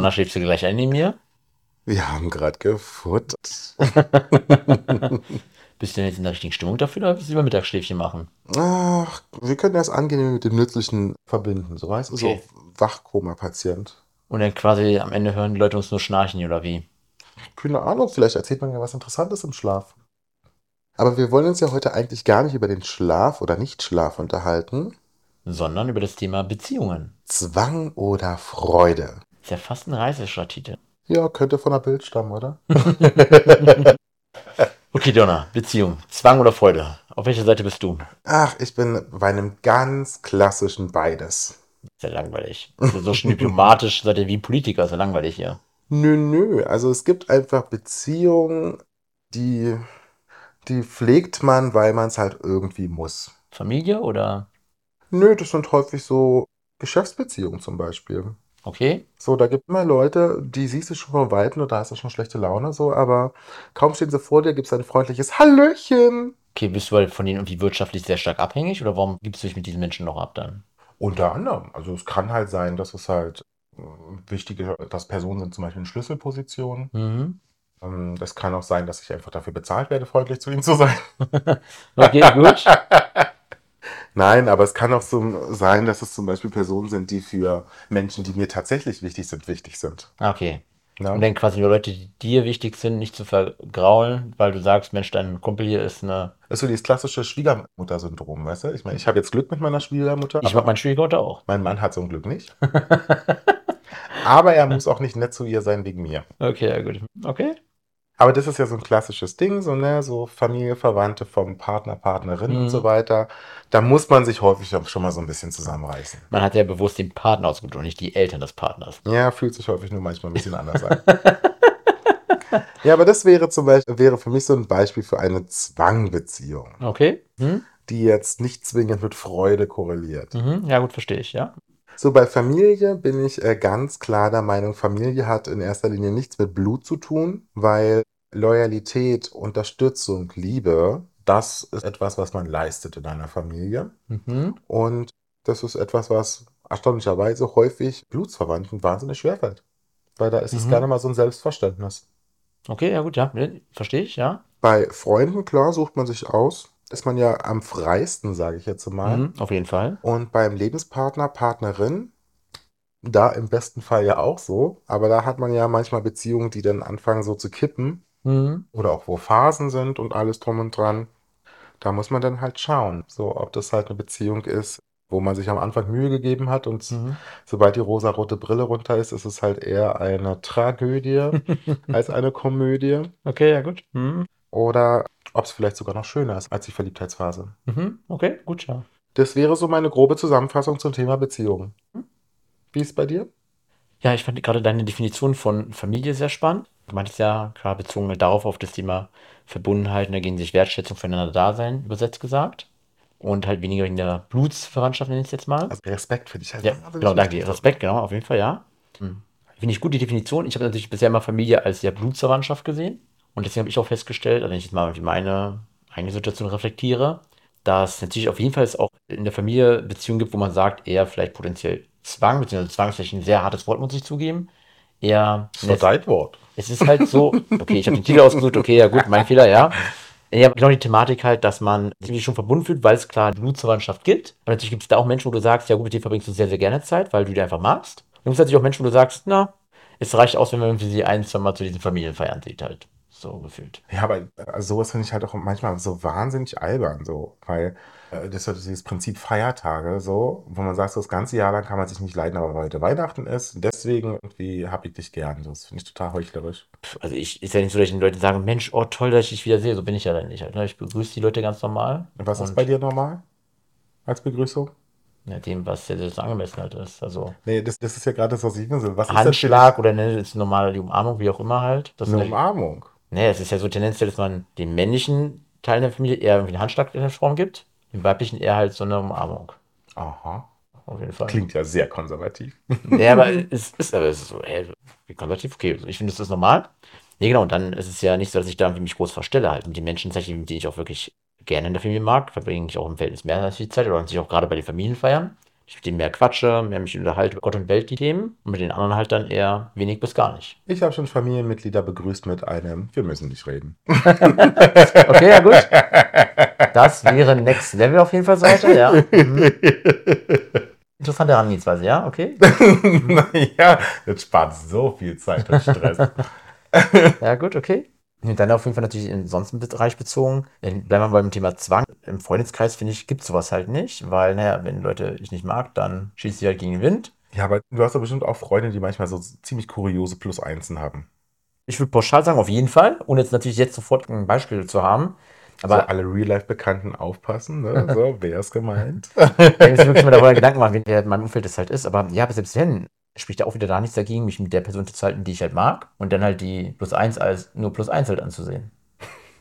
Donner schläfst du gleich ein neben mir? Wir haben gerade gefuttert. Bist du denn jetzt in der richtigen Stimmung dafür oder willst du lieber Mittagsschläfchen machen? Ach, wir können das angenehm mit dem Nützlichen verbinden. So weißt du, Okay. so Wachkoma-Patient. Und dann quasi am Ende hören die Leute uns nur schnarchen oder wie? Keine Ahnung, vielleicht erzählt man ja was Interessantes im Schlaf. Aber wir wollen uns ja heute eigentlich gar nicht über den Schlaf oder Nichtschlaf unterhalten. Sondern über das Thema Beziehungen. Zwang oder Freude. Ist ja fast ein Reisestitel. Ja, könnte von der Bild stammen, oder? Okay, Donner, Beziehung. Zwang oder Freude? Auf welcher Seite bist du? Ach, ich bin bei einem ganz klassischen beides. Ist ja langweilig. So, so schön diplomatisch seid ihr wie Politiker, ist ja langweilig hier. Nö, nö. Also es gibt einfach Beziehungen, die, die pflegt man, weil man es halt irgendwie muss. Familie oder? Nö, das sind häufig so Geschäftsbeziehungen zum Beispiel. Okay. So, da gibt immer Leute, die siehst du schon von Weitem und da hast du schon schlechte Laune, so, aber kaum stehen sie vor dir, gibt es ein freundliches Hallöchen. Okay, bist du halt von denen irgendwie wirtschaftlich sehr stark abhängig oder warum gibst du dich mit diesen Menschen noch ab dann? Unter anderem. Also es kann halt sein, dass es halt äh, wichtige, dass Personen sind zum Beispiel in Schlüsselpositionen. Mhm. Ähm, Das kann auch sein, dass ich einfach dafür bezahlt werde, freundlich zu ihnen zu sein. Okay, gut. Nein, aber es kann auch so sein, dass es zum Beispiel Personen sind, die für Menschen, die mir tatsächlich wichtig sind, wichtig sind. Okay. Ja? Und dann quasi nur Leute, die dir wichtig sind, nicht zu vergraulen, weil du sagst, Mensch, dein Kumpel hier ist eine. Das ist so dieses klassische Schwiegermutter-Syndrom, weißt du? Ich meine, ich habe jetzt Glück mit meiner Schwiegermutter, Ich mag meinen Schwiegermutter auch. mein Mann hat so ein Glück nicht. aber er muss auch nicht nett zu ihr sein wegen mir. Okay, ja gut. Okay. Aber das ist ja so ein klassisches Ding, so, ne, so Familie, Verwandte vom Partner, Partnerin und Mhm. so weiter. Da muss man sich häufig schon mal so ein bisschen zusammenreißen. Man hat ja bewusst den Partner ausgesucht und nicht die Eltern des Partners. Ja, fühlt sich häufig nur manchmal ein bisschen anders an. ja, aber das wäre zum Beispiel, wäre für mich so ein Beispiel für eine Zwangbeziehung, Okay. Hm? die jetzt nicht zwingend mit Freude korreliert. Mhm. Ja, gut, verstehe ich, ja. So, bei Familie bin ich äh, ganz klar der Meinung, Familie hat in erster Linie nichts mit Blut zu tun, weil Loyalität, Unterstützung, Liebe, das ist etwas, was man leistet in einer Familie. Mhm. Und das ist etwas, was erstaunlicherweise häufig Blutsverwandten wahnsinnig schwerfällt. Weil da ist es Mhm. gerne mal so ein Selbstverständnis. Okay, ja gut, ja. Verstehe ich, ja. Bei Freunden, klar, sucht man sich aus. Ist man ja am freisten, sage ich jetzt mal. Mhm. Auf jeden Fall. Und beim Lebenspartner, Partnerin, da im besten Fall ja auch so. Aber da hat man ja manchmal Beziehungen, die dann anfangen so zu kippen. Mhm. Oder auch wo Phasen sind und alles drum und dran. Da muss man dann halt schauen, so ob das halt eine Beziehung ist, wo man sich am Anfang Mühe gegeben hat und Mhm. sobald die rosarote Brille runter ist, ist es halt eher eine Tragödie als eine Komödie. Okay, ja gut. Mhm. Oder ob es vielleicht sogar noch schöner ist als die Verliebtheitsphase. Mhm. Okay, gut, ja. Das wäre so meine grobe Zusammenfassung zum Thema Beziehungen. Wie ist es bei dir? Ja, ich fand gerade deine Definition von Familie sehr spannend. Du meintest ja, klar bezogen darauf auf das Thema Verbundenheit und dagegen sich Wertschätzung füreinander da sein, übersetzt gesagt. Und halt weniger in der Blutsverwandtschaft, nenne ich es jetzt mal. Also Respekt finde ich halt Ja, genau, danke. Respekt, genau, auf jeden Fall, ja. Hm. Finde ich gut, die Definition. Ich habe natürlich bisher immer Familie als ja Blutsverwandtschaft gesehen. Und deswegen habe ich auch festgestellt, also wenn ich jetzt mal meine eigene Situation reflektiere, dass natürlich auf jeden Fall es auch in der Familie Beziehungen gibt, wo man sagt, eher vielleicht potenziell Zwang, beziehungsweise Zwang ist vielleicht ein sehr hartes Wort, muss ich zugeben. Eher, Das ist doch dein Wort. Es ist halt so, okay, ich habe den Titel ausgesucht, okay, ja gut, mein Fehler, ja. Ja, genau die Thematik halt, dass man sich schon verbunden fühlt, weil es klar Blutsverwandtschaft gibt. Aber natürlich gibt es da auch Menschen, wo du sagst, ja gut, mit denen verbringst du sehr, sehr gerne Zeit, weil du die einfach magst. Und es gibt natürlich auch Menschen, wo du sagst, na, es reicht aus, wenn man sie ein, zwei Mal zu diesen Familienfeiern sieht halt. So gefühlt. Ja, aber äh, sowas finde ich halt auch manchmal so wahnsinnig albern, so, weil äh, das ist ja dieses Prinzip Feiertage, so, wo man sagt, so das ganze Jahr lang kann man sich nicht leiden, aber heute Weihnachten ist, deswegen irgendwie habe ich dich gern. Das finde ich total heuchlerisch. Also ich, ist ja nicht so, dass ich den Leuten sage, Mensch, oh toll, dass ich dich wieder sehe. So bin ich ja dann nicht. Halt, ne? Ich begrüße die Leute ganz normal. Und was ist Und- bei dir normal als Begrüßung? Ja, dem, was ja das angemessen halt ist. Also Nee, das, das ist ja gerade das, was ich so. Was ist denn Handschlag oder ne, das ist normal die Umarmung, wie auch immer halt. Das für ist eine ja, Umarmung? Nee, es ist ja so tendenziell, dass man den männlichen Teil der Familie eher irgendwie einen Handschlag in der Form gibt, dem weiblichen eher halt so eine Umarmung. Aha. Auf jeden Fall. Klingt ja sehr konservativ. Nee, aber es ist, aber es ist so, hey, wie konservativ, okay. Ich finde, das ist normal. Nee, genau, und dann ist es ja nicht so, dass ich da irgendwie mich groß verstelle halt. Mit den Menschen, denen ich auch wirklich gerne in der Familie mag, verbringe ich auch im Verhältnis mehr als die Zeit oder natürlich auch gerade bei den Familienfeiern. Ich mit denen mehr quatsche, mehr mich unterhalte über Gott und Welt, die Themen. Und mit den anderen halt dann eher wenig bis gar nicht. Ich habe schon Familienmitglieder begrüßt mit einem, wir müssen nicht reden. Okay, ja gut. Das wäre Next Level auf jeden Fall Seite, ja. Mhm. Interessante Herangehensweise, ja, okay. ja, das spart so viel Zeit und Stress. Ja, gut, okay. Und dann auf jeden Fall natürlich in sonst Bereich bezogen. Bleiben wir beim Thema Zwang. Im Freundeskreis, finde ich, gibt es sowas halt nicht, weil, naja, wenn Leute ich nicht mag, dann schießt sie halt gegen den Wind. ja, aber du hast doch bestimmt auch Freunde, die manchmal so ziemlich kuriose Plus-Einsen haben. Ich würde pauschal sagen, auf jeden Fall, ohne jetzt natürlich jetzt sofort ein Beispiel zu haben. Aber so alle Real-Life-Bekannten aufpassen, ne? So, wer ist gemeint? ich muss wirklich mal darüber Gedanken machen, wer in meinem Umfeld das halt ist. Aber ja, selbst wenn, spricht da auch wieder da nichts dagegen, mich mit der Person zu halten, die ich halt mag. Und dann halt die plus eins als nur plus eins halt anzusehen.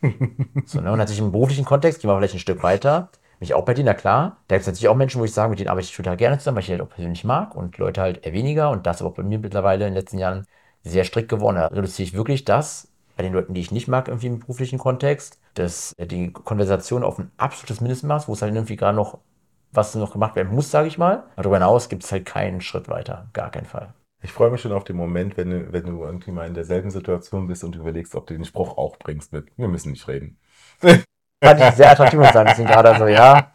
so, ne? Und natürlich im beruflichen Kontext gehen wir vielleicht ein Stück weiter. Mich auch bei dir, na klar. Da gibt es natürlich auch Menschen, wo ich sage, mit denen arbeite ich total gerne zusammen, weil ich die halt auch persönlich mag und Leute halt eher weniger. Und das ist aber bei mir mittlerweile in den letzten Jahren sehr strikt geworden. Da reduziere ich wirklich das bei den Leuten, die ich nicht mag, irgendwie im beruflichen Kontext, dass die Konversation auf ein absolutes Mindestmaß, wo es halt irgendwie gerade noch was noch gemacht werden muss, sage ich mal. Aber darüber hinaus gibt es halt keinen Schritt weiter. Gar keinen Fall. Ich freue mich schon auf den Moment, wenn du, wenn du irgendwie mal in derselben Situation bist und überlegst, ob du den Spruch auch bringst mit, wir müssen nicht reden. Fand ich sehr attraktiv und sagen, deswegen gerade so, ja.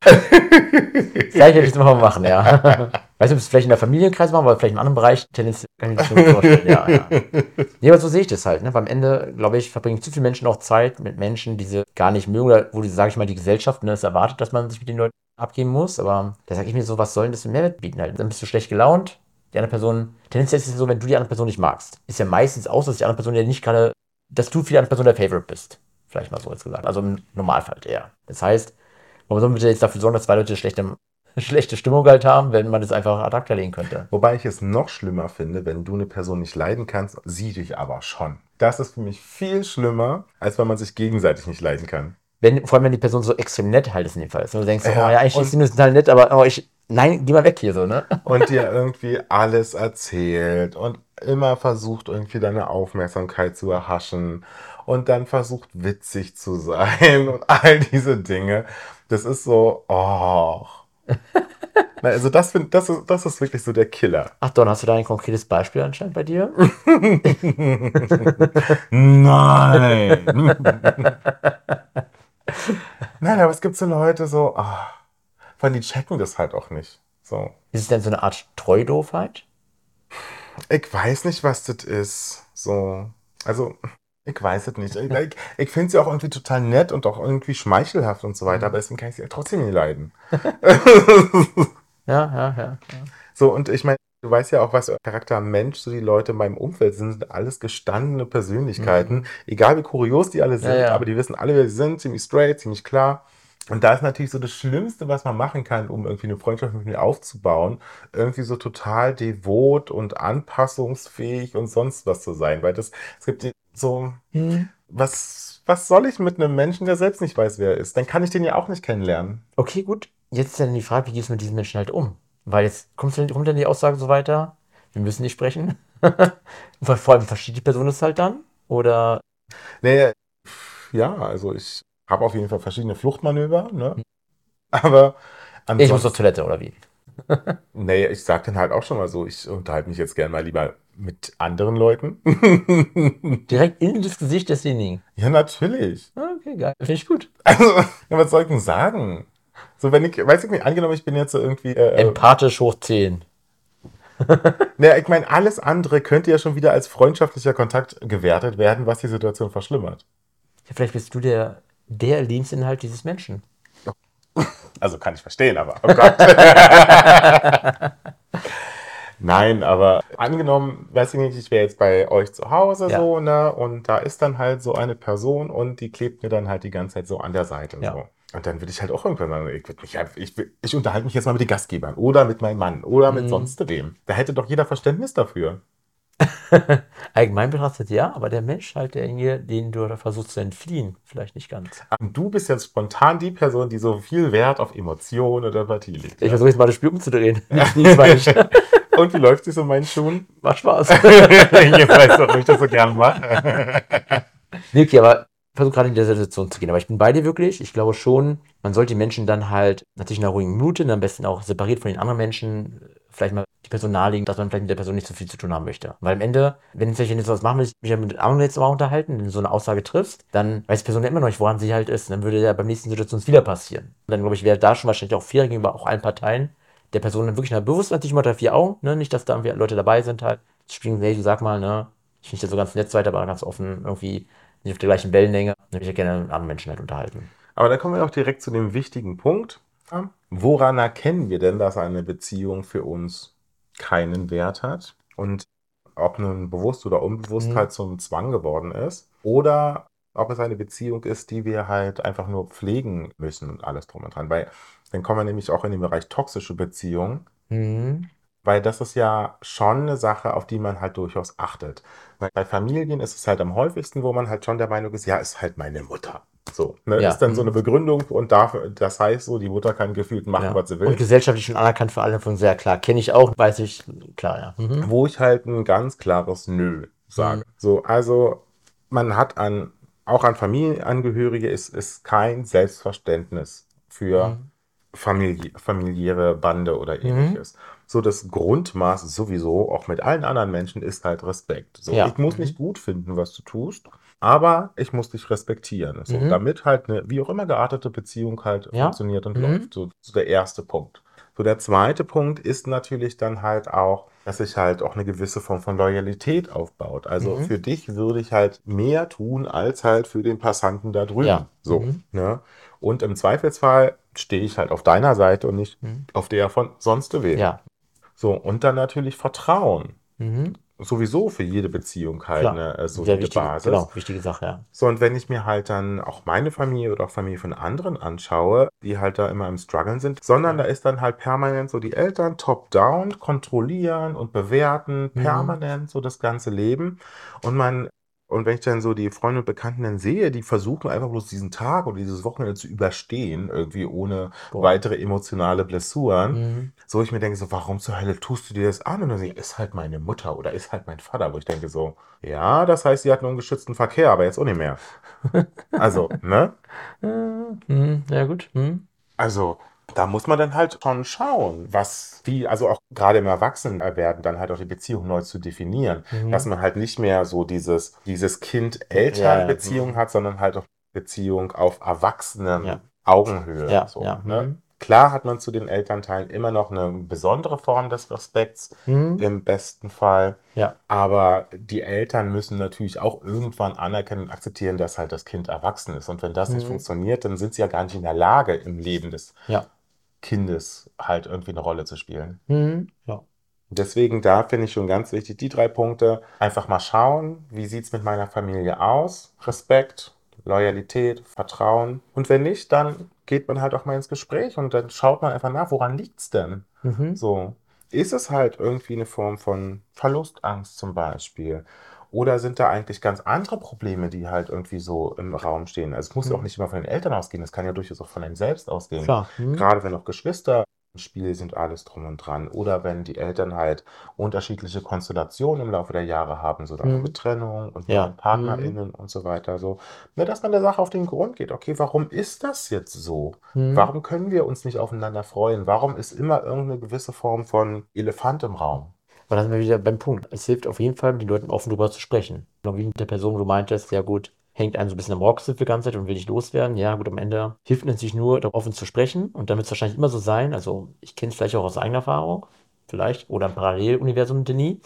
Vielleicht hätte ich es mal machen, ja. Weiß nicht, ob es vielleicht in der Familienkreis machen, aber vielleicht im anderen Bereich, tendenziell kann ich mir das schon vorstellen, ja, ja. Nee, aber so sehe ich das halt, ne? Weil am Ende, glaube ich, verbringen zu viele Menschen auch Zeit mit Menschen, die sie gar nicht mögen, oder wo die, sage ich mal, die Gesellschaft ne, es erwartet, dass man sich mit den Leuten abgeben muss. Aber da sage ich mir so, was soll denn das für Mehrwert bieten halt? Dann bist du schlecht gelaunt, die andere Person, tendenziell ist es so, wenn du die andere Person nicht magst, ist ja meistens aus, dass die andere Person ja nicht gerade, dass du für die andere Person der Favorite bist. Vielleicht mal so jetzt gesagt. Also im Normalfall eher. Das heißt, warum soll man jetzt dafür sorgen, dass zwei Leute schlechte, schlechte Stimmung halt haben, wenn man das einfach ad acta legen könnte? Wobei ich es noch schlimmer finde, wenn du eine Person nicht leiden kannst, sie dich aber schon. Das ist für mich viel schlimmer, als wenn man sich gegenseitig nicht leiden kann. Wenn, vor allem, wenn die Person so extrem nett halt ist in dem Fall. Und du denkst, so, Ja, oh ja, eigentlich ist sie nur total nett, aber oh, ich, nein, geh mal weg hier so, ne? Und dir irgendwie alles erzählt und immer versucht, irgendwie deine Aufmerksamkeit zu erhaschen und dann versucht, witzig zu sein und all diese Dinge. Das ist so, oh. Na, Also das, find, das, ist, das ist wirklich so der Killer. Ach Don, hast du da ein konkretes Beispiel anscheinend bei dir? Nein. Nein, aber es gibt so Leute so, ah, vor allem die checken das halt auch nicht. So. Ist es denn so eine Art Treudoofheit? Ich weiß nicht, was das ist. So. Also, ich weiß es nicht. Ich, ich, ich finde sie auch irgendwie total nett und auch irgendwie schmeichelhaft und so weiter, aber deswegen kann ich sie ja trotzdem nicht leiden. Ja, ja, ja. So, und ich meine, du weißt ja auch, was Charakter Mensch so die Leute in meinem Umfeld sind, sind alles gestandene Persönlichkeiten. Egal wie kurios die alle sind, Ja, ja. aber die wissen alle, wer sie sind, ziemlich straight, ziemlich klar. Und da ist natürlich so das Schlimmste, was man machen kann, um irgendwie eine Freundschaft mit mir aufzubauen, irgendwie so total devot und anpassungsfähig und sonst was zu sein. Weil das, es gibt so, was, was soll ich mit einem Menschen, der selbst nicht weiß, wer er ist? Dann kann ich den ja auch nicht kennenlernen. Okay, gut. Jetzt ist dann die Frage, wie gehst du mit diesen Menschen halt um? Weil jetzt kommt dann, kommt dann die Aussage so weiter, wir müssen nicht sprechen. Vor vor allem versteht die Person es halt dann? Oder Nee, ja, also ich habe auf jeden Fall verschiedene Fluchtmanöver, ne? Aber ich muss zur Toilette oder wie? nee, ich sag dann halt auch schon mal so, ich unterhalte mich jetzt gerne mal lieber mit anderen Leuten. Direkt in das Gesicht desjenigen. ja, natürlich. Ah, Okay, geil. Finde ich gut. Also, ja, was soll ich denn sagen? So, wenn ich, weiß ich nicht, angenommen, ich bin jetzt so irgendwie, äh, Empathisch hoch 10. naja, ich meine, alles andere könnte ja schon wieder als freundschaftlicher Kontakt gewertet werden, was die Situation verschlimmert. Ja, vielleicht bist du der, der Lebensinhalt dieses Menschen. Also kann ich verstehen, aber oh Gott. Nein, aber angenommen, weiß ich nicht, ich wäre jetzt bei euch zu Hause Ja. so, ne? Und da ist dann halt so eine Person und die klebt mir dann halt die ganze Zeit so an der Seite. Ja. So. Und dann würde ich halt auch irgendwann sagen, ich, mich, einfach- ich, ich unterhalte mich jetzt mal mit den Gastgebern oder mit meinem Mann oder mit Mhm. sonst wem. Da hätte doch jeder Verständnis dafür. Allgemein betrachtet ja, aber der Mensch halt derjenige, den du da versuchst zu entfliehen, vielleicht nicht ganz. Und du bist jetzt spontan die Person, die so viel Wert auf Emotionen oder Empathie legt. Ich Ja? versuche jetzt mal das Spiel umzudrehen. Diesmal nicht. Und wie läuft es in meinen Schuhen? Macht Spaß. jetzt weißt du, warum ich das so gern mache. Nee, okay, aber ich versuche gerade in der Situation zu gehen. Aber ich bin bei dir wirklich. Ich glaube schon, man sollte die Menschen dann halt natürlich in einer ruhigen Minute, am besten auch separiert von den anderen Menschen, vielleicht mal die Person nahelegen, dass man vielleicht mit der Person nicht so viel zu tun haben möchte. Weil am Ende, wenn jetzt wenn du sowas machen willst, mich ja mit anderen jetzt mal unterhalten, wenn du so eine Aussage triffst, dann weiß die Person ja immer noch nicht, woran sie halt ist. Und dann würde ja beim nächsten Situation es wieder passieren. Und dann glaube ich, wäre da schon wahrscheinlich auch fair gegenüber auch allen Parteien, der Person dann wirklich na, bewusst natürlich mal unter vier Augen, ne? nicht, dass da irgendwie Leute dabei sind halt, spielen, hey, du sag mal, ne, ich finde das so ganz nett weiter, aber ganz offen irgendwie nicht auf der gleichen Wellenlänge. Dann würde ich ja gerne mit anderen Menschen halt unterhalten. Aber da kommen wir auch direkt zu dem wichtigen Punkt. Woran erkennen wir denn, dass eine Beziehung für uns keinen Wert hat? Und ob nun bewusst oder unbewusst Mhm. halt zum Zwang geworden ist? Oder ob es eine Beziehung ist, die wir halt einfach nur pflegen müssen und alles drum und dran. Weil dann kommen wir nämlich auch in den Bereich toxische Beziehungen. Mhm. Weil das ist ja schon eine Sache, auf die man halt durchaus achtet. Weil bei Familien ist es halt am häufigsten, wo man halt schon der Meinung ist, ja, ist halt meine Mutter. So, ne, Ja. ist dann so eine Begründung und dafür, das heißt so, die Mutter kann gefühlt machen, Ja. was sie Und will. gesellschaftlich schon anerkannt für alle von sehr klar. Kenne ich auch, weiß ich, klar, ja. Mhm. Wo ich halt ein ganz klares Nö sage. Mhm. So, also man hat an, auch an Familienangehörige ist, ist kein Selbstverständnis für Mhm. Familie, familiäre Bande oder Mhm. ähnliches. So das Grundmaß sowieso, auch mit allen anderen Menschen, ist halt Respekt. So, Ja. ich muss Mhm. nicht gut finden, was du tust, aber ich muss dich respektieren. So, Mhm. damit halt eine, wie auch immer geartete Beziehung halt Ja. funktioniert und Mhm. läuft. So, so der erste Punkt. So der zweite Punkt ist natürlich dann halt auch, dass sich halt auch eine gewisse Form von Loyalität aufbaut. Also Mhm. für dich würde ich halt mehr tun als halt für den Passanten da drüben. Ja. So, Mhm. ne? Und im Zweifelsfall stehe ich halt auf deiner Seite und nicht Mhm. auf der von sonst wem. Ja. So, und dann natürlich Vertrauen. Mhm. Sowieso für jede Beziehung halt Klar. eine äh, Sehr solide wichtige, Basis. genau, wichtige Sache, ja. So, und wenn ich mir halt dann auch meine Familie oder auch Familie von anderen anschaue, die halt da immer im Struggeln sind, sondern da ist dann halt permanent so die Eltern top-down, kontrollieren und bewerten, Mhm. permanent so das ganze Leben. Und man, und wenn ich dann so die Freunde und Bekannten dann sehe, die versuchen einfach bloß diesen Tag oder dieses Wochenende zu überstehen, irgendwie ohne Boah. weitere emotionale Blessuren, Mhm. so ich mir denke, so, warum zur Hölle tust du dir das an? Und dann sehe ich, ist halt meine Mutter oder ist halt mein Vater, wo ich denke so, ja, das heißt, sie hat einen ungeschützten Verkehr, aber jetzt auch nicht mehr. Also, ne? Äh, mhm. Ja, gut. Mhm. Also, da muss man dann halt schon schauen, was, wie, also auch gerade im Erwachsenwerden dann halt auch die Beziehung neu zu definieren. Mhm. Dass man halt nicht mehr so dieses, dieses Ja, ja. Kind-Eltern-Beziehung hat, sondern halt auch Beziehung auf Erwachsenen Ja. So, ne? Mhm. Klar hat man zu den Elternteilen immer noch eine besondere Form des Respekts, Mhm. im besten Fall. Ja. Aber die Eltern müssen natürlich auch irgendwann anerkennen und akzeptieren, dass halt das Kind erwachsen ist. Und wenn das nicht Mhm. funktioniert, dann sind sie ja gar nicht in der Lage, im Leben des Ja. Kindes halt irgendwie eine Rolle zu spielen. Mhm. Ja. Deswegen da finde ich schon ganz wichtig, die drei Punkte. Einfach mal schauen, wie sieht es mit meiner Familie aus? Respekt, Loyalität, Vertrauen. Und wenn nicht, dann geht man halt auch mal ins Gespräch und dann schaut man einfach nach, woran liegt es denn? Mhm. So, ist es halt irgendwie eine Form von Verlustangst zum Beispiel? Oder sind da eigentlich ganz andere Probleme, die halt irgendwie so im Raum stehen? Also es muss ja auch Mhm. nicht immer von den Eltern ausgehen, es kann ja durchaus auch von einem selbst ausgehen. Klar. Mhm. Gerade wenn auch Geschwister im Spiel sind, alles drum und dran. Oder wenn die Eltern halt unterschiedliche Konstellationen im Laufe der Jahre haben, so dann Mhm. mit Trennung und Ja. PartnerInnen und so weiter. So, ne, dass man der Sache auf den Grund geht. Okay, warum ist das jetzt so? Mhm. Warum können wir uns nicht aufeinander freuen? Warum ist immer irgendeine gewisse Form von Elefant im Raum? Aber dann sind wir wieder beim Punkt. Es hilft auf jeden Fall, mit den Leuten offen drüber zu sprechen. Genau wie mit der Person, wo du meintest, ja gut, hängt einen so ein bisschen am Rock die ganze Zeit und will nicht loswerden. Ja gut, am Ende hilft es natürlich nur, darüber offen zu sprechen. Und dann wird es wahrscheinlich immer so sein, also ich kenne es vielleicht auch aus eigener Erfahrung, vielleicht, oder ein Paralleluniversum Denis.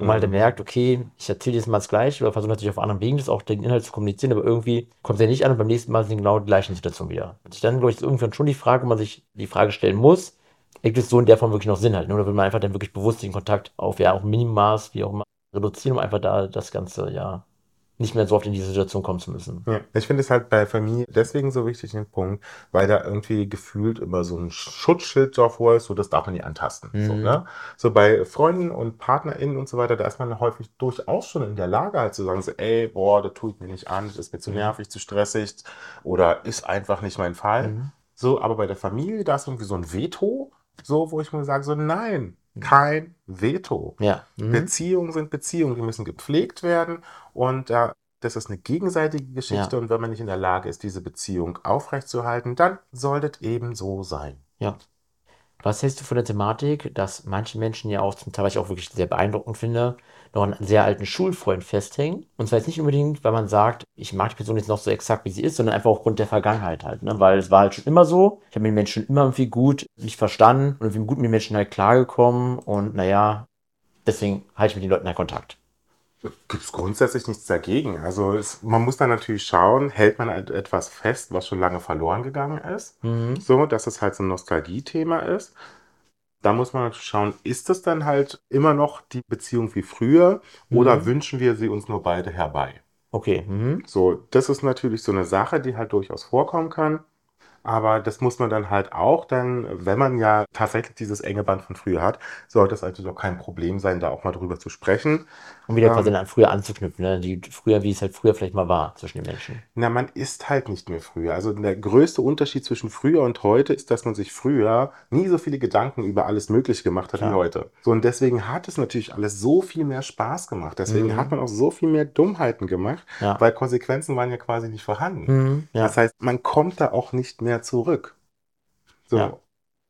Halt Mhm. merkt, okay, ich erzähle jetzt mal das Gleiche oder versuche natürlich auf anderen Wegen das auch den Inhalt zu kommunizieren, aber irgendwie kommt der nicht an und beim nächsten Mal sind genau die gleichen Situationen wieder. Und dann, glaube ich, ist irgendwann schon die Frage, wo man sich die Frage stellen muss, ergibt es so in der Form wirklich noch Sinn halt, ne? oder will man einfach dann wirklich bewusst den Kontakt auf, ja, auch Minimaß, wie auch immer, reduzieren, um einfach da das Ganze, ja, nicht mehr so oft in diese Situation kommen zu müssen. Ja, ich finde es halt bei Familie deswegen so wichtig, den Punkt, weil da irgendwie gefühlt immer so ein Schutzschild davor ist, so das darf man nicht antasten. So, Mhm. ne? so bei Freunden und PartnerInnen und so weiter, da ist man häufig durchaus schon in der Lage, halt zu sagen, so, ey, boah, das tue ich mir nicht an, das ist mir zu nervig, zu stressig oder ist einfach nicht mein Fall. Mhm. So, aber bei der Familie, da ist irgendwie so ein Veto, so, wo ich mir sage, so, nein, kein Veto. Ja. Mhm. Beziehungen sind Beziehungen, die müssen gepflegt werden und äh, das ist eine gegenseitige Geschichte Ja. und wenn man nicht in der Lage ist, diese Beziehung aufrechtzuerhalten, dann soll das eben so sein. Ja. Was hältst du von der Thematik, dass manche Menschen ja auch zum Teil, was ich auch wirklich sehr beeindruckend finde, noch einen sehr alten Schulfreund festhängen? Und zwar jetzt nicht unbedingt, weil man sagt, ich mag die Person jetzt noch so exakt, wie sie ist, sondern einfach aufgrund der Vergangenheit halt. Ne? Weil es war halt schon immer so. Ich habe mit den Menschen immer irgendwie gut mich verstanden und irgendwie gut mit den Menschen halt klargekommen. Und naja, deswegen halte ich mit den Leuten halt Kontakt. Gibt es grundsätzlich nichts dagegen. Also es, man muss dann natürlich schauen, hält man halt etwas fest, was schon lange verloren gegangen ist, Mhm. so, dass es halt so ein Nostalgie-Thema ist. Da muss man natürlich schauen, ist es dann halt immer noch die Beziehung wie früher oder Mhm. wünschen wir sie uns nur beide herbei? Okay. Mhm. So, das ist natürlich so eine Sache, die halt durchaus vorkommen kann. Aber das muss man dann halt auch dann, wenn man ja tatsächlich dieses enge Band von früher hat, sollte es also doch kein Problem sein, da auch mal drüber zu sprechen. Um wieder Ähm. quasi an früher anzuknüpfen, ne? Die früher, wie es halt früher vielleicht mal war zwischen den Menschen. Na, man ist halt nicht mehr früher. Also der größte Unterschied zwischen früher und heute ist, dass man sich früher nie so viele Gedanken über alles Mögliche gemacht hat Klar. wie heute. So, und deswegen hat es natürlich alles so viel mehr Spaß gemacht. Deswegen Mhm. hat man auch so viel mehr Dummheiten gemacht, Ja. weil Konsequenzen waren ja quasi nicht vorhanden. Mhm. Ja. Das heißt, man kommt da auch nicht mehr zurück. So. Ja.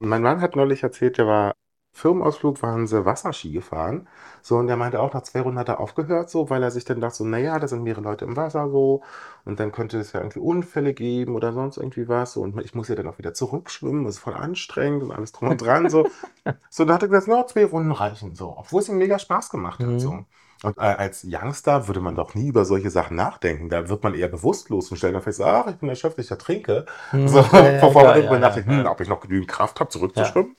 Mein Mann hat neulich erzählt, der war Firmenausflug, waren sie Wasserski gefahren. So, und der meinte auch, nach zwei Runden hat er aufgehört, so, weil er sich dann dachte, so, naja, da sind mehrere Leute im Wasser, so, und dann könnte es ja irgendwie Unfälle geben oder sonst irgendwie was, so, und ich muss ja dann auch wieder zurückschwimmen, das ist voll anstrengend und alles drum und dran, so. So, dann hat er gesagt, no, zwei Runden reichen, so, obwohl es ihm mega Spaß gemacht hat, Mhm. so. Und äh, als Youngster würde man doch nie über solche Sachen nachdenken. Da wird man eher bewusstlos und stellt dann fest, ach, ich bin erschöpft, ich ertrinke. Mhm. So, Ja, ja, bevor klar, man darüber ja, nachdenkt, ja. hm, ob ich noch genügend Kraft habe, zurückzuschwimmen.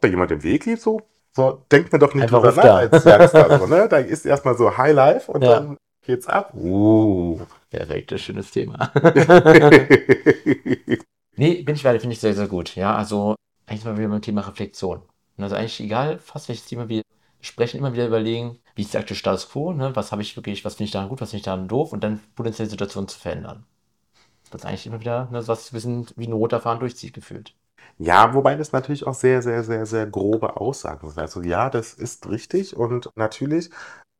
Da jemand im Weg liegt, so, so denkt man doch nicht Einfach drüber nach da. als Youngster. So, ne? Da ist erstmal so High Life und Ja. dann geht's ab. Uh. Perfekt, ein schönes Thema. Nee, bin ich weiter, finde ich sehr, sehr gut. Ja, also eigentlich mal wieder beim Thema Reflexion. Und Also eigentlich egal, fast welches Thema wir sprechen, immer wieder überlegen, wie ist der aktuelle Status quo, ne? was habe ich wirklich, was finde ich daran gut, was finde ich daran doof und dann potenzielle Situationen zu verändern. Das ist eigentlich immer wieder ne, was ein bisschen wie ein roter Faden durchzieht gefühlt. Ja, wobei das natürlich auch sehr, sehr, sehr, sehr grobe Aussagen sind. Also ja, das ist richtig und natürlich,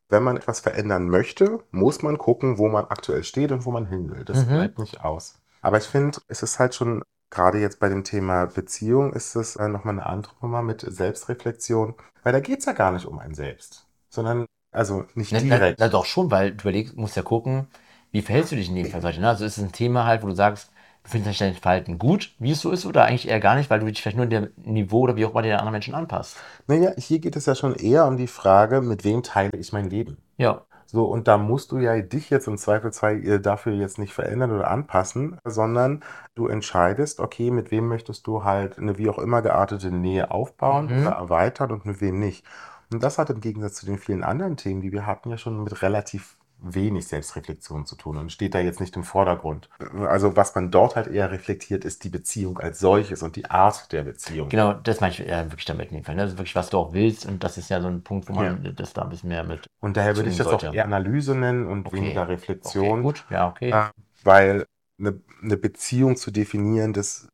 wenn man etwas verändern möchte, muss man gucken, wo man aktuell steht und wo man hin will. Das Mhm. bleibt nicht aus. Aber ich finde, es ist halt schon, gerade jetzt bei dem Thema Beziehung, ist es äh, nochmal eine andere Nummer mit Selbstreflexion, weil da geht es ja gar nicht um ein Selbst, sondern also nicht Na, na, direkt. na doch schon, weil du überlegst, musst ja gucken, wie verhältst du dich in dem Fall. Ne? Also ist es ein Thema halt, wo du sagst, du findest dein Verhalten gut, wie es so ist, oder eigentlich eher gar nicht, weil du dich vielleicht nur in dem Niveau oder wie auch immer den anderen Menschen anpasst. Naja, hier geht es ja schon eher um die Frage, mit wem teile ich mein Leben? Ja. So, und da musst du ja dich jetzt im Zweifelsfall äh, dafür jetzt nicht verändern oder anpassen, sondern du entscheidest, okay, mit wem möchtest du halt eine wie auch immer geartete Nähe aufbauen Mhm. oder erweitern und mit wem nicht. Und das hat im Gegensatz zu den vielen anderen Themen, die wir hatten, ja schon mit relativ wenig Selbstreflexion zu tun und steht da jetzt nicht im Vordergrund. Also was man dort halt eher reflektiert, ist die Beziehung als solches und die Art der Beziehung. Genau, das meine ich äh, wirklich damit in dem Fall. Ne? Das ist wirklich, was du auch willst. Und das ist ja so ein Punkt, wo man das da ein bisschen mehr mit. Und daher würde ich das Zwingen auch sollte. eher Analyse nennen und Okay. weniger Okay, Reflexion. gut, ja, okay. Äh, weil eine, eine Beziehung zu definieren, das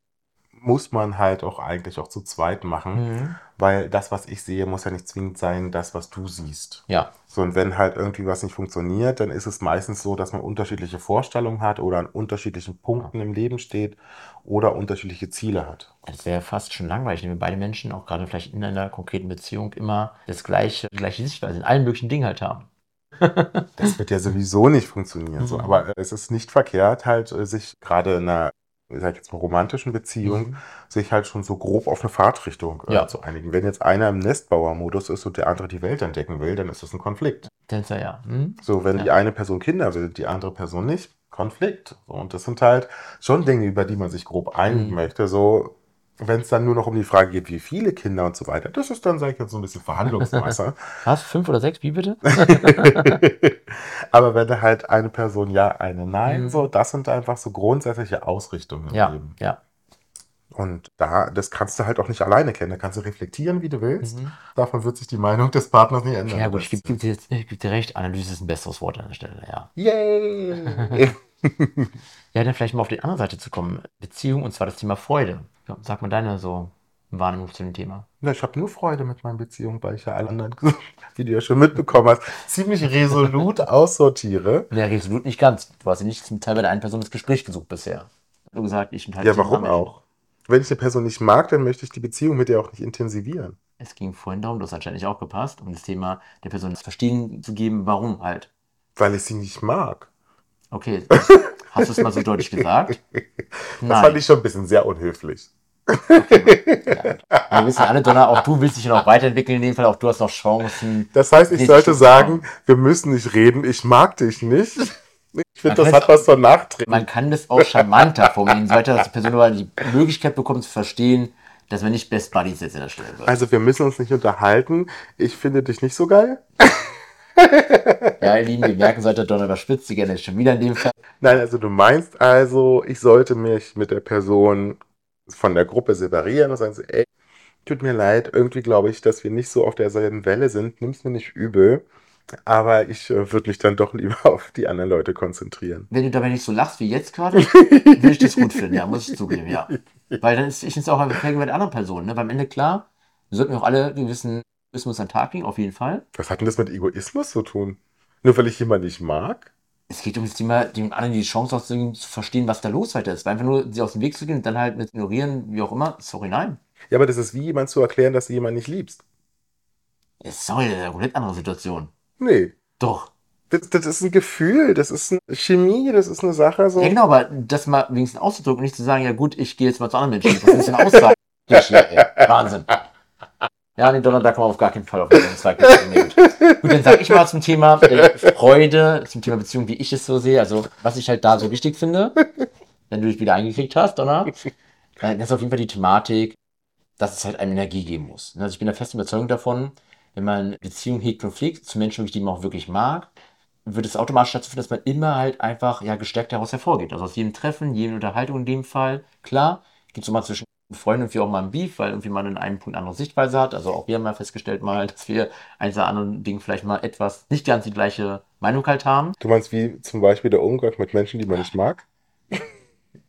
muss man halt auch eigentlich auch zu zweit machen, Mhm. weil das, was ich sehe, muss ja nicht zwingend sein, das, was du siehst. Ja, So, und wenn halt irgendwie was nicht funktioniert, dann ist es meistens so, dass man unterschiedliche Vorstellungen hat oder an unterschiedlichen Punkten im Leben steht oder unterschiedliche Ziele hat. das wäre fast schon langweilig, wenn wir beide Menschen, auch gerade vielleicht in einer konkreten Beziehung, immer das gleiche, die gleiche Sichtweise in allen möglichen Dingen halt haben. Das wird ja sowieso nicht funktionieren. So. Mhm. Aber äh, es ist nicht verkehrt, halt äh, sich gerade in einer ich sag jetzt mal, romantischen Beziehung, Mhm. sich halt schon so grob auf eine Fahrtrichtung äh, Ja. zu einigen. Wenn jetzt einer im Nestbauermodus ist und der andere die Welt entdecken will, dann ist das ein Konflikt. Tänzer, ja. Mhm. So, wenn Ja. die eine Person Kinder will, die andere Person nicht, Konflikt. So, und das sind halt schon Dinge, über die man sich grob einigen Mhm. möchte. So, wenn es dann nur noch um die Frage geht, wie viele Kinder und so weiter, das ist dann, sag ich jetzt, so ein bisschen Verhandlungsmeister. Was? Fünf oder sechs? Wie bitte? Aber wenn halt eine Person ja, eine nein, Mhm. so, das sind einfach so grundsätzliche Ausrichtungen im Ja, Leben. ja. Und da, das kannst du halt auch nicht alleine kennen. Da kannst du reflektieren, wie du willst. Mhm. Davon wird sich die Meinung des Partners nicht ändern. Ja, gut, ich gebe ich geb dir recht. Analyse ist ein besseres Wort an der Stelle, ja. Yay! Ja, dann vielleicht mal auf die andere Seite zu kommen. Beziehung und zwar das Thema Freude. Ja, sag mal deine so Wahrnehmung zu dem Thema. Na, ich habe nur Freude mit meinen Beziehungen, weil ich ja alle anderen, wie du ja schon mitbekommen hast, ziemlich resolut aussortiere. Ja, resolut nicht ganz. Du hast ja nicht zum Teil bei der einen Person das Gespräch gesucht bisher. Du gesagt, ich halt Ja, warum auch? Wenn ich eine Person nicht mag, dann möchte ich die Beziehung mit ihr auch nicht intensivieren. Es ging vorhin darum, du hast anscheinend nicht aufgepasst, um das Thema der Person das Verstehen zu geben, warum halt. Weil ich sie nicht mag. Okay, hast du es mal so deutlich gesagt? Das fand ich schon ein bisschen sehr unhöflich. Wir wissen alle, Donner, auch du willst dich noch weiterentwickeln in dem Fall, auch du hast noch Chancen. Das heißt, ich sollte sagen, wir müssen nicht reden, ich mag dich nicht. Ich finde, das hat was von Nachtreten. Man kann das auch charmanter formulieren, so dass die Person aber die Möglichkeit bekommt zu verstehen, dass wir nicht Best Buddies jetzt in der Stelle sind. Also wir müssen uns nicht unterhalten. Ich finde dich nicht so geil. Ja, ihr Lieben, wir merken, sollte Donner überspitzt, sie gerne schon wieder in dem Fall. Nein, also du meinst also, ich sollte mich mit der Person von der Gruppe separieren und sagen so, ey, tut mir leid, irgendwie glaube ich, dass wir nicht so auf derselben Welle sind, nimm's mir nicht übel, aber ich äh, würde mich dann doch lieber auf die anderen Leute konzentrieren. Wenn du dabei nicht so lachst wie jetzt gerade, würde ich das gut finden, ja, muss ich zugeben, ja. Weil dann ist ich es auch fair mit anderen Personen, ne? Weil am Ende klar, wir sollten auch alle einen gewissen Egoismus an den Tag legen, auf jeden Fall. Was hat denn das mit Egoismus zu tun? Nur weil ich jemanden nicht mag? Es geht um das Thema, dem anderen die Chance auszugeben, zu verstehen, was da los weiter ist. Weil einfach nur sie aus dem Weg zu gehen und dann halt mit ignorieren, wie auch immer, sorry, nein. Ja, aber das ist wie jemand zu erklären, dass du jemanden nicht liebst. Sorry, das ist eine komplett andere Situation. Nee. Doch. Das, das ist ein Gefühl, das ist eine Chemie, das ist eine Sache so. Ja, genau, aber das mal wenigstens auszudrücken und nicht zu sagen, ja gut, ich gehe jetzt mal zu anderen Menschen. Das ist eine Aussage. Ja. Wahnsinn. Ja, nee, Donner, da kommen wir auf gar keinen Fall auf den Zweig. Nee, gut. dann sage ich mal zum Thema äh, Freude, zum Thema Beziehung, wie ich es so sehe. Also, was ich halt da so wichtig finde, wenn du dich wieder eingekriegt hast, Donner, äh, das ist auf jeden Fall die Thematik, dass es halt einem Energie geben muss. Also, ich bin der festen Überzeugung davon, wenn man Beziehung hegt und pflegt zu Menschen, die man auch wirklich mag, wird es automatisch dazu führen, dass man immer halt einfach ja gestärkt daraus hervorgeht. Also aus jedem Treffen, jede Unterhaltung in dem Fall. Klar, gibt es mal zwischen Freunden irgendwie auch mal ein Beef, weil irgendwie man in einem Punkt eine andere Sichtweise hat. Also auch wir haben mal festgestellt mal, dass wir eines oder anderen Dingen vielleicht mal etwas nicht ganz die gleiche Meinung halt haben. Du meinst wie zum Beispiel der Umgang mit Menschen, die man nicht mag?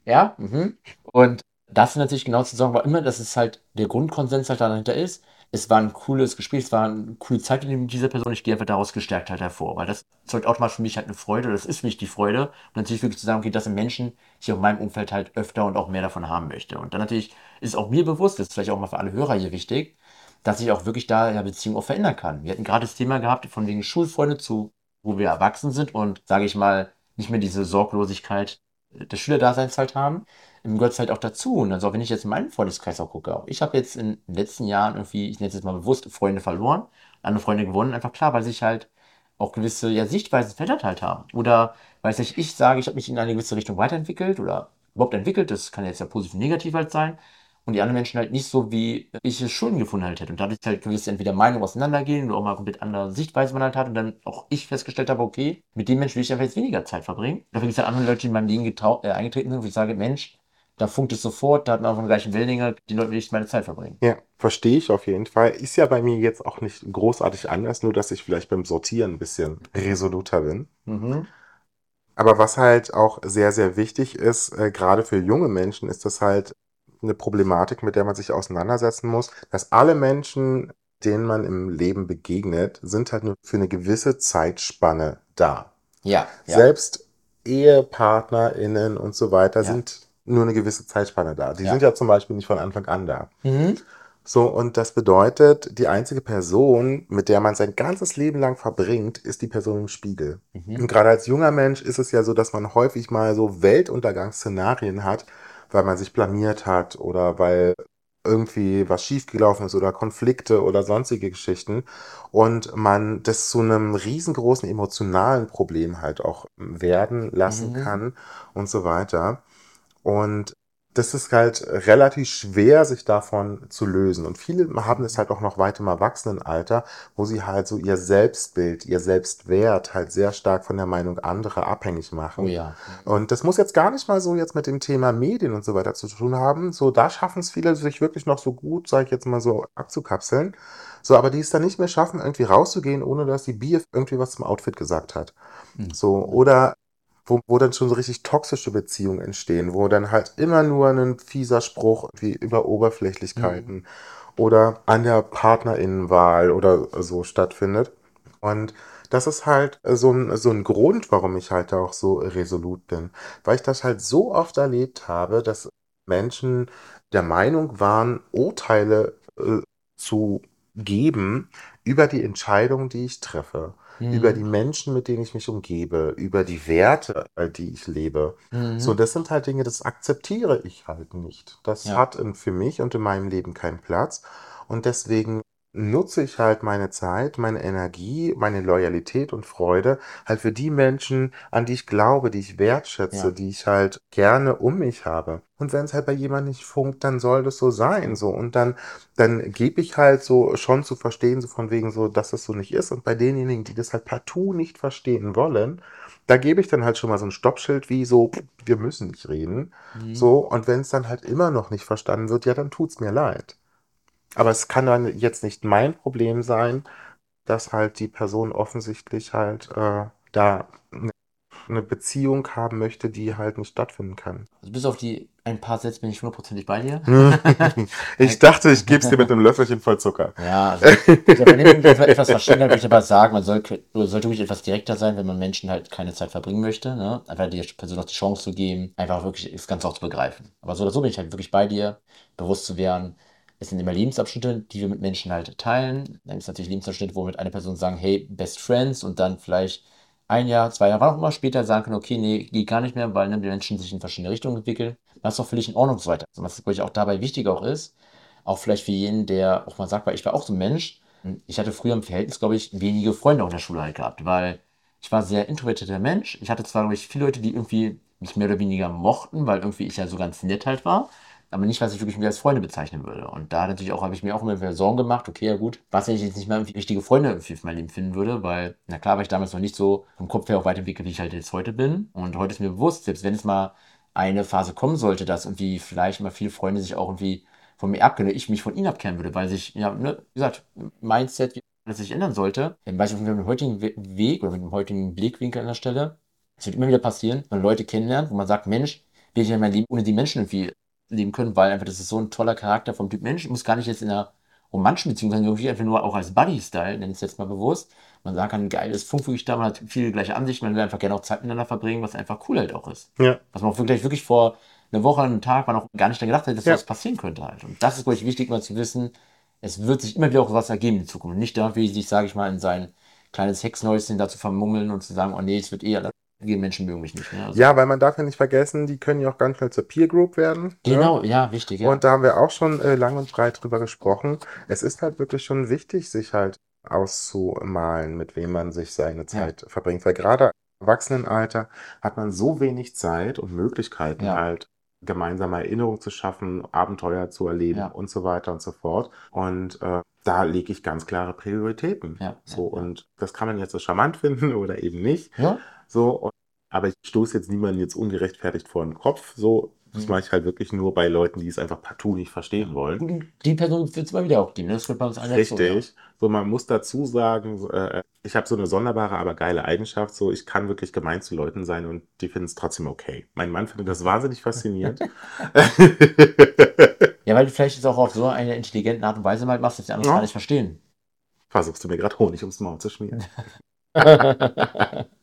Ja, mhm. Und das natürlich genau zu sagen, war immer, dass es halt der Grundkonsens halt dahinter ist. Es war ein cooles Gespräch, es war eine coole Zeit mit dieser Person. Ich gehe einfach daraus gestärkt halt hervor, weil das zeugt automatisch für mich halt eine Freude. Das ist für mich die Freude. Und natürlich wirklich zu sagen, okay, das sind Menschen, die ich auf meinem Umfeld halt öfter und auch mehr davon haben möchte. Und dann natürlich ist auch mir bewusst, das ist vielleicht auch mal für alle Hörer hier wichtig, dass ich auch wirklich da ja Beziehungen auch verändern kann. Wir hatten gerade das Thema gehabt, von wegen Schulfreunde zu, wo wir erwachsen sind und, sage ich mal, nicht mehr diese Sorglosigkeit des Schülerdaseins halt haben, gehört es halt auch dazu. Und also, wenn ich jetzt in meinen Freundeskreis auch gucke, auch ich habe jetzt in den letzten Jahren irgendwie, ich nenne es jetzt mal bewusst, Freunde verloren, andere Freunde gewonnen, einfach klar, weil sich halt auch gewisse ja, Sichtweisen verändert halt haben. Oder weil ich sage, ich habe mich in eine gewisse Richtung weiterentwickelt oder überhaupt entwickelt, das kann jetzt ja positiv und negativ halt sein. Und die anderen Menschen halt nicht so, wie ich es schon gefunden halt hätte. Und dadurch halt gewisse entweder Meinungen auseinandergehen oder auch mal komplett andere Sichtweisen man halt hat. Und dann auch ich festgestellt habe, okay, mit dem Menschen will ich einfach jetzt weniger Zeit verbringen. Dafür gibt es halt andere Leute, die in meinem Leben äh, eingetreten sind, wo ich sage, Mensch, da funkt es sofort, da hat man auch den gleichen Wellenlänge, die Leute will ich meine Zeit verbringen. Ja, verstehe ich auf jeden Fall. Ist ja bei mir jetzt auch nicht großartig anders, nur dass ich vielleicht beim Sortieren ein bisschen resoluter bin. Mhm. Aber was halt auch sehr, sehr wichtig ist, äh, gerade für junge Menschen, ist das halt eine Problematik, mit der man sich auseinandersetzen muss, dass alle Menschen, denen man im Leben begegnet, sind halt nur für eine gewisse Zeitspanne da. Ja, ja. Selbst EhepartnerInnen und so weiter Ja. sind nur eine gewisse Zeitspanne da. Die Ja. sind ja zum Beispiel nicht von Anfang an da. Mhm. So, und das bedeutet, die einzige Person, mit der man sein ganzes Leben lang verbringt, ist die Person im Spiegel. Mhm. Und gerade als junger Mensch ist es ja so, dass man häufig mal so Weltuntergangsszenarien hat, weil man sich blamiert hat oder weil irgendwie was schiefgelaufen ist oder Konflikte oder sonstige Geschichten und man das zu einem riesengroßen emotionalen Problem halt auch werden lassen Mhm. kann und so weiter. Und das ist halt relativ schwer, sich davon zu lösen. Und viele haben es halt auch noch weit im Erwachsenenalter, wo sie halt so ihr Selbstbild, ihr Selbstwert halt sehr stark von der Meinung anderer abhängig machen. Oh ja. Und das muss jetzt gar nicht mal so jetzt mit dem Thema Medien und so weiter zu tun haben. So, da schaffen es viele, sich wirklich noch so gut, sage ich jetzt mal so, abzukapseln. So, aber die es dann nicht mehr schaffen, irgendwie rauszugehen, ohne dass die Bier irgendwie was zum Outfit gesagt hat. Hm. So, oder wo, wo dann schon so richtig toxische Beziehungen entstehen, wo dann halt immer nur ein fieser Spruch wie über Oberflächlichkeiten oder an der Partnerinnenwahl oder so stattfindet. Und das ist halt so ein, so ein Grund, warum ich halt auch so resolut bin. Weil ich das halt so oft erlebt habe, dass Menschen der Meinung waren, Urteile äh, zu geben über die Entscheidungen, die ich treffe, Mhm. über die Menschen, mit denen ich mich umgebe, über die Werte, die ich lebe. Mhm. So, das sind halt Dinge, das akzeptiere ich halt nicht. Das Ja. hat in, für mich und in meinem Leben keinen Platz. Und deswegen nutze ich halt meine Zeit, meine Energie, meine Loyalität und Freude halt für die Menschen, an die ich glaube, die ich wertschätze, Ja. die ich halt gerne um mich habe. Und wenn es halt bei jemandem nicht funkt, dann soll das so sein, so. Und dann, dann gebe ich halt so schon zu verstehen, so von wegen so, dass es so nicht ist. Und bei denjenigen, die das halt partout nicht verstehen wollen, da gebe ich dann halt schon mal so ein Stoppschild wie so, wir müssen nicht reden. Mhm. So, und wenn es dann halt immer noch nicht verstanden wird, ja, dann tut's mir leid. Aber es kann dann jetzt nicht mein Problem sein, dass halt die Person offensichtlich halt äh, da ne- eine Beziehung haben möchte, die halt nicht stattfinden kann. Also bis auf die ein paar Sätze bin ich hundertprozentig bei dir. ich dachte, ich gebe es dir mit einem Löffelchen voll Zucker. Ja, also also bei dem etwas, verstehen, würde ich aber sagen, man soll, sollte wirklich etwas direkter sein, wenn man Menschen halt keine Zeit verbringen möchte. Ne? Einfach der Person auch die Chance zu geben, einfach wirklich das Ganze auch zu begreifen. Aber so oder so bin ich halt wirklich bei dir, bewusst zu werden. Es sind immer Lebensabschnitte, die wir mit Menschen halt teilen. Dann gibt es natürlich Lebensabschnitte, wo wir mit einer Person sagen, hey, Best Friends und dann vielleicht ein Jahr, zwei Jahre, wann auch immer später sagen können, okay, nee, geht gar nicht mehr, weil ne, die Menschen sich in verschiedene Richtungen entwickeln. Das ist doch völlig in Ordnung so weiter. Also, was glaube ich auch dabei wichtig auch ist, auch vielleicht für jeden, der auch mal sagt, weil ich war auch so ein Mensch, ich hatte früher im Verhältnis, glaube ich, wenige Freunde auch in der Schule halt gehabt, weil ich war ein sehr introvertierter Mensch. Ich hatte zwar, glaube ich, viele Leute, die irgendwie mich mehr oder weniger mochten, weil irgendwie ich ja so ganz nett halt war, aber nicht, was ich wirklich mir als Freunde bezeichnen würde. Und da natürlich auch, habe ich mir auch immer wieder Sorgen gemacht, okay, ja gut, was, wenn ich jetzt nicht mal richtige Freunde für mein Leben finden würde, weil, na klar, war ich damals noch nicht so vom Kopf her auch weiterentwickelt, wie ich halt jetzt heute bin. Und heute ist mir bewusst, selbst wenn es mal eine Phase kommen sollte, dass irgendwie vielleicht mal viele Freunde sich auch irgendwie von mir abkehren, oder ich mich von ihnen abkehren würde, weil sich, ja, ne, wie gesagt, Mindset, das sich ändern sollte, dann weiß ich mit dem heutigen We- Weg oder mit dem heutigen Blickwinkel an der Stelle, es wird immer wieder passieren, wenn man Leute kennenlernt, wo man sagt, Mensch, will ich ja mein Leben ohne die Menschen irgendwie leben können, weil einfach das ist so ein toller Charakter vom Typ Mensch. Ich muss gar nicht jetzt in einer romantischen Beziehung sein, irgendwie einfach nur auch als Buddy-Style, nenne ich es jetzt mal bewusst. Man sagen kann, geil, funkt wirklich da, man hat viele gleiche Ansichten, man will einfach gerne auch Zeit miteinander verbringen, was einfach cool halt auch ist. Ja. Was man auch wirklich, wirklich vor einer Woche, einem Tag, man auch gar nicht daran gedacht hätte, dass Ja. das passieren könnte halt. Und das ist, glaube ich, wichtig, mal zu wissen, es wird sich immer wieder auch was ergeben in Zukunft. Nicht irgendwie sich, sage ich mal, in sein kleines Hexenhäuschen da zu vermummeln und zu sagen, oh nee, es wird eh alles gehen, Menschen mögen mich nicht. Ne? Also, Ja, weil man darf ja nicht vergessen, die können ja auch ganz schnell zur Peer Group werden. ne? Genau, ja, wichtig, ja. Und da haben wir auch schon äh, lang und breit drüber gesprochen. Es ist halt wirklich schon wichtig, sich halt auszumalen, mit wem man sich seine Zeit verbringt. Weil gerade im Erwachsenenalter hat man so wenig Zeit und Möglichkeiten Ja. halt gemeinsame Erinnerungen zu schaffen, Abenteuer zu erleben Ja. und so weiter und so fort. Und äh, da lege ich ganz klare Prioritäten. Ja, So, ja, ja. und das kann man jetzt so charmant finden oder eben nicht. ja, So, aber ich stoße jetzt niemanden jetzt ungerechtfertigt vor den Kopf. So, das Mhm. mache ich halt wirklich nur bei Leuten, die es einfach partout nicht verstehen wollen. Die Person wird es immer wieder auch geben. Das wird bei uns jetzt so, ja. Richtig. So, man muss dazu sagen, äh, ich habe so eine sonderbare, aber geile Eigenschaft. So, ich kann wirklich gemein zu Leuten sein und die finden es trotzdem okay. Mein Mann findet das wahnsinnig faszinierend. Ja, weil du vielleicht es auch auf so eine intelligente Art und Weise mal machst, dass die anderen Ja. gar nicht verstehen. Versuchst du mir gerade Honig ums Maul zu schmieren?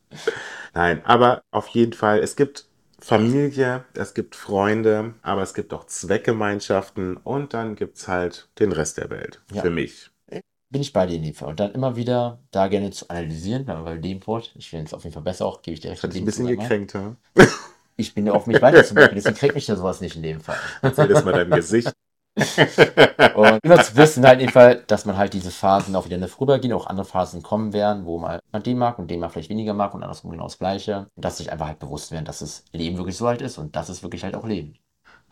Nein, aber auf jeden Fall, es gibt Familie, es gibt Freunde, aber es gibt auch Zweckgemeinschaften und dann gibt es halt den Rest der Welt. Ja. Für mich. Bin ich bei dir in dem Fall. Und dann immer wieder da gerne zu analysieren, bei dem Wort, ich finde es auf jeden Fall besser auch, gebe ich dir recht. In ein bisschen gekränkt, ha? ich bin ja auf mich weiterzubilden, deswegen kriegt mich ja sowas nicht in dem Fall. Erzähl das mal deinem Gesicht. Und immer zu wissen halt in dem Fall, dass man halt diese Phasen auch wieder eine vorübergehen, auch andere Phasen kommen werden, wo man den mag und den man vielleicht weniger mag und andersrum genau das Gleiche. Und dass sich einfach halt bewusst werden, dass das Leben wirklich so halt ist und das ist wirklich halt auch Leben.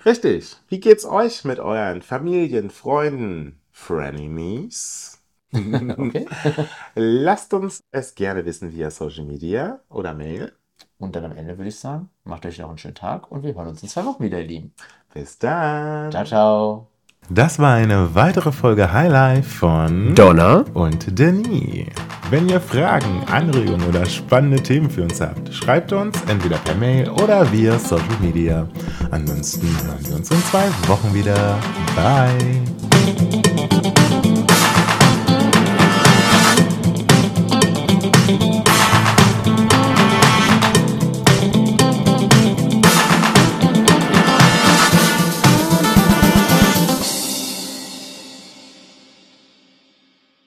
Richtig. Wie geht's euch mit euren Familien, Freunden, Frenemies? Okay. Lasst uns es gerne wissen via Social Media oder Mail. Und dann am Ende würde ich sagen, macht euch noch einen schönen Tag und wir hören uns in zwei Wochen wieder, ihr Lieben. Bis dann. Ciao, ciao. Das war eine weitere Folge Highlife von Donna. und Denis. Wenn ihr Fragen, Anregungen oder spannende Themen für uns habt, schreibt uns entweder per Mail oder via Social Media. Ansonsten hören wir uns in zwei Wochen wieder. Bye.